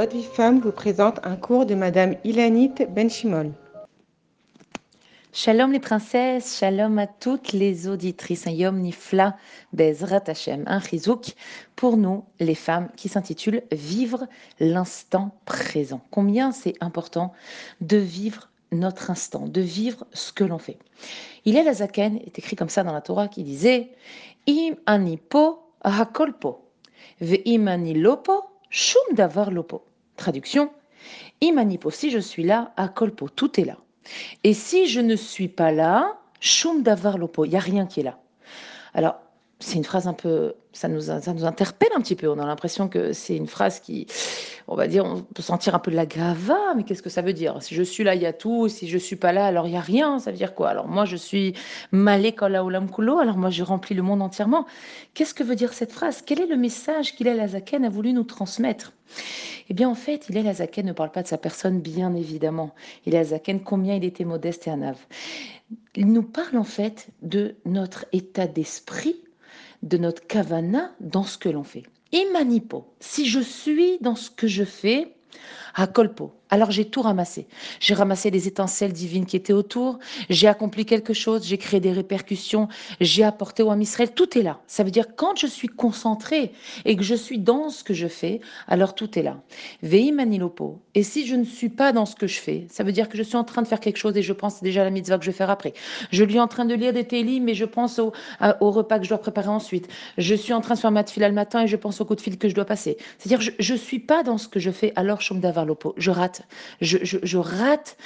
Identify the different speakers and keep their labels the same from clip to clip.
Speaker 1: Votre vie femme vous présente un cours de Madame Ilanit Benchimol.
Speaker 2: Shalom les princesses, shalom à toutes les auditrices. Un yom nifla bezrat Hashem, un chizouk pour nous, les femmes, qui s'intitule Vivre l'instant présent. Combien c'est important de vivre notre instant, de vivre ce que l'on fait. Il est la Zaken, est écrit comme ça dans la Torah, qui disait Im anipo hakolpo, ve im anilopo shum davar lopo. Traduction Imanipo, si je suis là, à tout est là. Et si je ne suis pas là, Shum Davar Lopo, il n'y a rien qui est là. Alors, c'est une phrase un peu, ça nous, ça nous interpelle un petit peu. On a l'impression que c'est une phrase qui, on va dire, on peut sentir un peu de la gava, mais qu'est-ce que ça veut dire? Si je suis là, il y a tout. Si je suis pas là, alors il y a rien. Ça veut dire quoi? Alors moi, je suis malé olam kulo. Alors moi, je remplis le monde entièrement. Qu'est-ce que veut dire cette phrase? Quel est le message qu'il la Zaken a voulu nous transmettre? Eh bien, en fait, il est Zaken ne parle pas de sa personne, bien évidemment. Il est Zaken combien il était modeste et ave. Il nous parle en fait de notre état d'esprit de notre kavana dans ce que l'on fait. Imanipo, si je suis dans ce que je fais, à kolpo, alors j'ai tout ramassé. J'ai ramassé les étincelles divines qui étaient autour, j'ai accompli quelque chose, j'ai créé des répercussions, j'ai apporté au Israël, tout est là. Ça veut dire quand je suis concentré et que je suis dans ce que je fais, alors tout est là. Vei manilopo. Et si je ne suis pas dans ce que je fais, ça veut dire que je suis en train de faire quelque chose et je pense déjà à la mitzvah que je vais faire après. Je suis en train de lire des télis, mais je pense au, repas que je dois préparer ensuite. Je suis en train de faire ma fil le matin et je pense au coup de fil que je dois passer. C'est-à-dire je ne suis pas dans ce que je fais, alors je d'avoir lopo. Je rate je, rate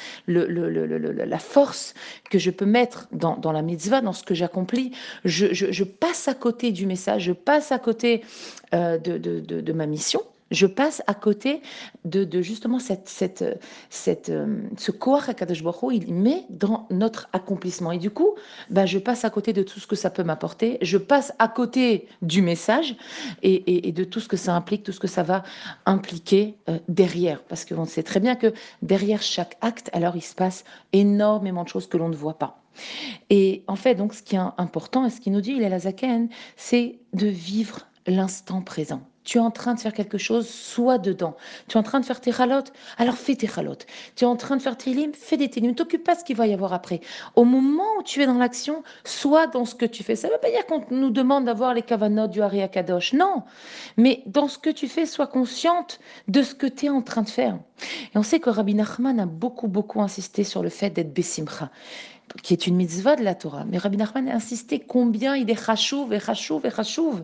Speaker 2: la force que je peux mettre dans, la mitzvah, dans ce que j'accomplis. Je, passe à côté du message, je passe à côté euh, de ma mission je passe à côté de, justement cette, euh, ce koach il met dans notre accomplissement. Et du coup, bah, je passe à côté de tout ce que ça peut m'apporter, je passe à côté du message et, de tout ce que ça implique, tout ce que ça va impliquer euh, derrière. Parce qu'on sait très bien que derrière chaque acte, alors il se passe énormément de choses que l'on ne voit pas. Et en fait, donc, ce qui est important et ce qu'il nous dit, il est la Zaken, c'est de vivre l'instant présent tu es en train de faire quelque chose, sois dedans. Tu es en train de faire tes chalotes, alors fais tes chalotes. Tu es en train de faire tes limes, fais des télim. Ne t'occupe pas de ce qu'il va y avoir après. Au moment où tu es dans l'action, sois dans ce que tu fais. Ça ne veut pas dire qu'on nous demande d'avoir les kavanotes du Hari Kadosh. Non. Mais dans ce que tu fais, sois consciente de ce que tu es en train de faire. Et on sait que Rabbi Nachman a beaucoup, beaucoup insisté sur le fait d'être Bessimcha qui est une mitzvah de la Torah. Mais Rabbi Nachman a insisté combien il est chachouv et chachouv et chachouv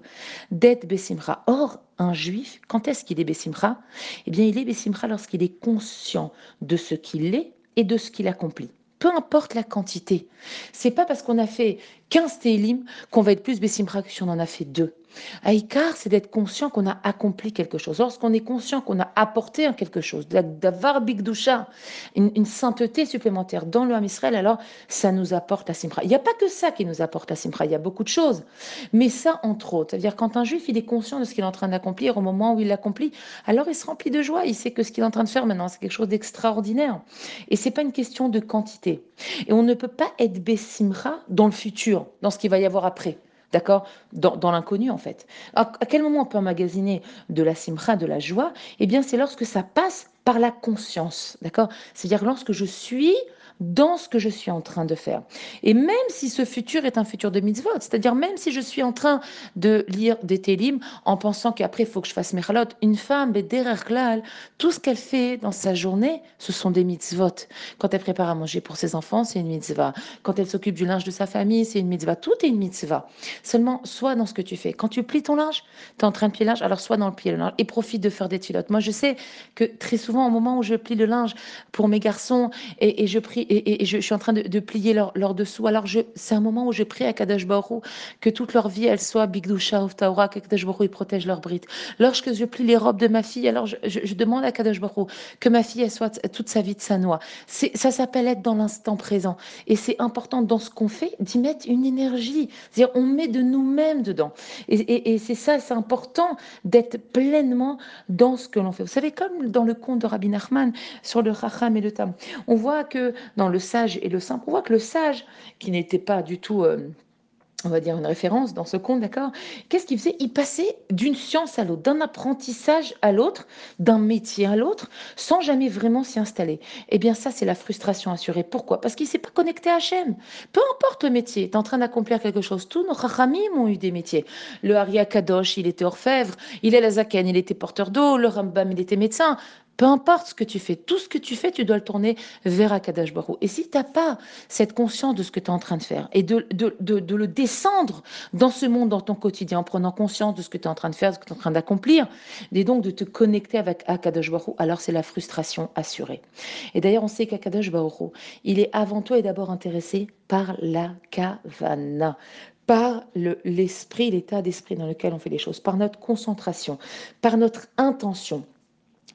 Speaker 2: d'être Bessimcha. Or, un juif, quand est-ce qu'il est Bessimcha Eh bien, il est Bessimcha lorsqu'il est conscient de ce qu'il est et de ce qu'il accomplit peu importe la quantité. C'est pas parce qu'on a fait 15 télim qu'on va être plus Bessimcha que si on en a fait deux. Aïkar, c'est d'être conscient qu'on a accompli quelque chose. Lorsqu'on est conscient qu'on a apporté quelque chose, d'avoir bigdoucha, une, une sainteté supplémentaire dans le Ham Israël, alors ça nous apporte la simra. Il n'y a pas que ça qui nous apporte la simra, il y a beaucoup de choses. Mais ça, entre autres, c'est-à-dire quand un juif, il est conscient de ce qu'il est en train d'accomplir au moment où il l'accomplit, alors il se remplit de joie, il sait que ce qu'il est en train de faire maintenant, c'est quelque chose d'extraordinaire. Et c'est pas une question de quantité. Et on ne peut pas être bessimra dans le futur, dans ce qu'il va y avoir après d'accord? Dans, l'inconnu, en fait. À, quel moment on peut emmagasiner de la simcha, de la joie? Eh bien, c'est lorsque ça passe par la conscience, d'accord? C'est-à-dire lorsque je suis dans ce que je suis en train de faire. Et même si ce futur est un futur de mitzvot, c'est-à-dire même si je suis en train de lire des télim en pensant qu'après il faut que je fasse mes chalot, une femme, tout ce qu'elle fait dans sa journée, ce sont des mitzvot. Quand elle prépare à manger pour ses enfants, c'est une mitzvah. Quand elle s'occupe du linge de sa famille, c'est une mitzvah. Tout est une mitzvah. Seulement, sois dans ce que tu fais. Quand tu plies ton linge, tu es en train de plier le linge, alors sois dans le plier le linge et profite de faire des tuilottes. Moi, je sais que très souvent, au moment où je plie le linge pour mes garçons et je prie et, je, suis en train de, plier leur, dessous. Alors, c'est un moment où je prie à Kadosh Baruch que toute leur vie, elle soit Bigdusha of Taura, que Kadosh Baruch il protège leur brite. Lorsque je plie les robes de ma fille, alors je, demande à Kadosh Baruch que ma fille, elle soit toute sa vie de sa noix. Ça s'appelle être dans l'instant présent. Et c'est important dans ce qu'on fait d'y mettre une énergie. C'est-à-dire, on met de nous-mêmes dedans. Et, c'est ça, c'est important d'être pleinement dans ce que l'on fait. Vous savez, comme dans le conte de Rabbi Nachman sur le Racham et le Tam, on voit que dans le sage et le simple. On voit que le sage, qui n'était pas du tout... Euh, on va dire une référence dans ce conte, d'accord Qu'est-ce qu'il faisait? Il passait d'une science à l'autre, d'un apprentissage à l'autre, d'un métier à l'autre, sans jamais vraiment s'y installer. Eh bien, ça, c'est la frustration assurée. Pourquoi? Parce qu'il ne s'est pas connecté à Hachem. Peu importe le métier, tu en train d'accomplir quelque chose. Tous nos rachamim ont eu des métiers. Le Hari Kadosh, il était orfèvre. Il est la Zaken, il était porteur d'eau. Le Rambam, il était médecin. Peu importe ce que tu fais, tout ce que tu fais, tu dois le tourner vers Akadash Baruch. Et si tu n'as pas cette conscience de ce que tu es en train de faire et de, le descendre dans ce monde, dans ton quotidien, en prenant conscience de ce que tu es en train de faire, de ce que tu es en train d'accomplir, et donc de te connecter avec Akadash Baruch, alors c'est la frustration assurée. Et d'ailleurs, on sait qu'Akadash Baruch, il est avant tout et d'abord intéressé par la kavana, par l'esprit, l'état d'esprit dans lequel on fait les choses, par notre concentration, par notre intention.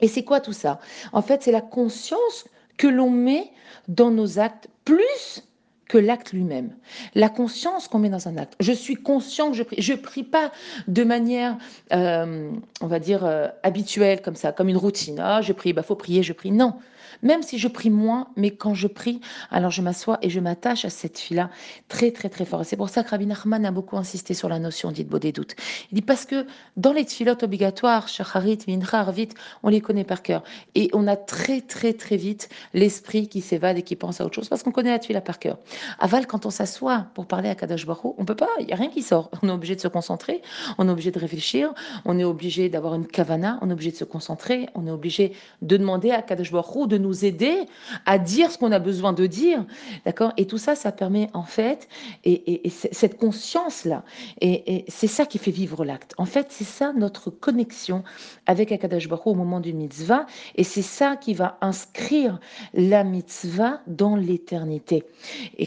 Speaker 2: Et c'est quoi tout ça? En fait, c'est la conscience que l'on met dans nos actes plus que l'acte lui-même. La conscience qu'on met dans un acte. Je suis conscient que je prie. Je prie pas de manière, euh, on va dire, euh, habituelle comme ça, comme une routine. Ah, je prie, bah faut prier, je prie. Non. Même si je prie moins, mais quand je prie, alors je m'assois et je m'attache à cette fille-là très, très, très fort. c'est pour ça que Rabbi Nachman a beaucoup insisté sur la notion dite des doutes. Il dit parce que dans les tfilotes obligatoires, Shacharit, Mincha, Arvit, on les connaît par cœur. Et on a très, très, très vite l'esprit qui s'évade et qui pense à autre chose parce qu'on connaît la tfila par cœur. Aval, quand on s'assoit pour parler à Kadosh Baruch on peut pas, il n'y a rien qui sort. On est obligé de se concentrer, on est obligé de réfléchir, on est obligé d'avoir une kavana, on est obligé de se concentrer, on est obligé de demander à Kadosh Baruch de nous aider à dire ce qu'on a besoin de dire. D'accord? Et tout ça, ça permet en fait, et, cette conscience-là, et, c'est ça qui fait vivre l'acte. En fait, c'est ça notre connexion avec Akadash Baruch au moment du mitzvah, et c'est ça qui va inscrire la mitzvah dans l'éternité.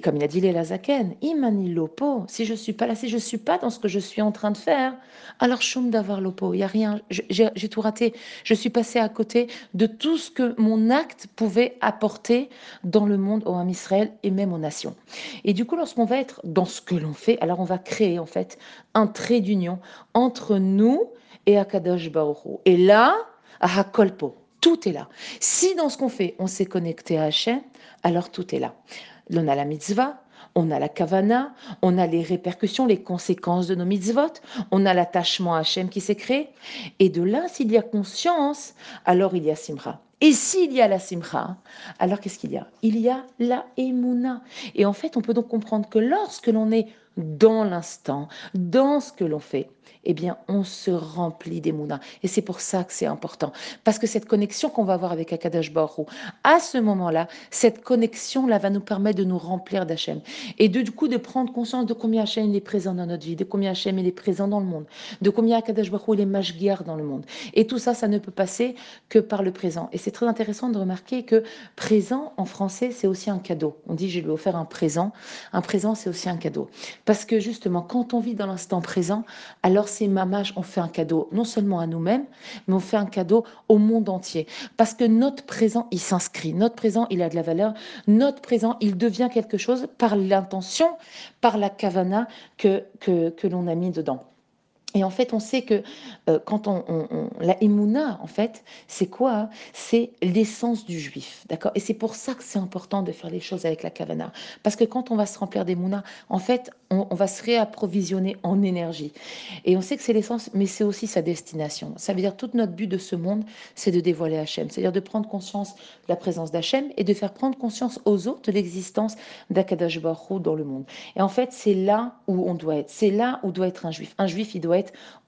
Speaker 2: Comme il a dit les Lazaken, imani lopo, si je suis pas là, si je suis pas dans ce que je suis en train de faire, alors choum d'avoir lopo, il y a rien, j'ai tout raté, je suis passé à côté de tout ce que mon acte pouvait apporter dans le monde au Ham Israël et même aux nations. Et du coup, lorsqu'on va être dans ce que l'on fait, alors on va créer en fait un trait d'union entre nous et Akadosh Baruch Et là, à Hakolpo, tout est là. Si dans ce qu'on fait, on s'est connecté à Hachem, alors tout est là. On a la mitzvah, on a la kavana, on a les répercussions, les conséquences de nos mitzvot, on a l'attachement à Hachem qui s'est créé. Et de là, s'il y a conscience, alors il y a simra. Et s'il y a la simcha, alors qu'est-ce qu'il y a? Il y a la emuna. Et en fait, on peut donc comprendre que lorsque l'on est dans l'instant, dans ce que l'on fait, eh bien, on se remplit des mounas. Et c'est pour ça que c'est important. Parce que cette connexion qu'on va avoir avec Akadash Baruch à ce moment-là, cette connexion-là va nous permettre de nous remplir d'Hachem. Et de, du coup, de prendre conscience de combien Hachem est présent dans notre vie, de combien Hachem est présent dans le monde, de combien Akadash Baruch est mashgiar dans le monde. Et tout ça, ça ne peut passer que par le présent. Et c'est très intéressant de remarquer que présent, en français, c'est aussi un cadeau. On dit, je lui ai offert un présent. Un présent, c'est aussi un cadeau. Parce que justement, quand on vit dans l'instant présent, alors c'est mamage, on fait un cadeau non seulement à nous-mêmes, mais on fait un cadeau au monde entier. Parce que notre présent, il s'inscrit. Notre présent, il a de la valeur. Notre présent, il devient quelque chose par l'intention, par la kavana que, que l'on a mis dedans. Et en fait, on sait que euh, quand on, la emuna, en fait, c'est quoi? C'est l'essence du juif, d'accord? Et c'est pour ça que c'est important de faire les choses avec la kavana, parce que quand on va se remplir d'emuna, en fait, on, va se réapprovisionner en énergie. Et on sait que c'est l'essence, mais c'est aussi sa destination. Ça veut dire tout notre but de ce monde, c'est de dévoiler Hachem, c'est-à-dire de prendre conscience de la présence d'Hachem et de faire prendre conscience aux autres de l'existence d'Akadash Baruch dans le monde. Et en fait, c'est là où on doit être. C'est là où doit être un juif. Un juif, il doit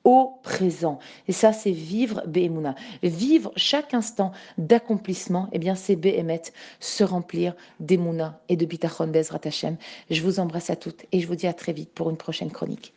Speaker 2: au présent. Et ça, c'est vivre Behemuna. Vivre chaque instant d'accomplissement, eh bien, c'est Behemet, se remplir d'Emouna et de Bitachon Bezrat Hashem. Je vous embrasse à toutes et je vous dis à très vite pour une prochaine chronique.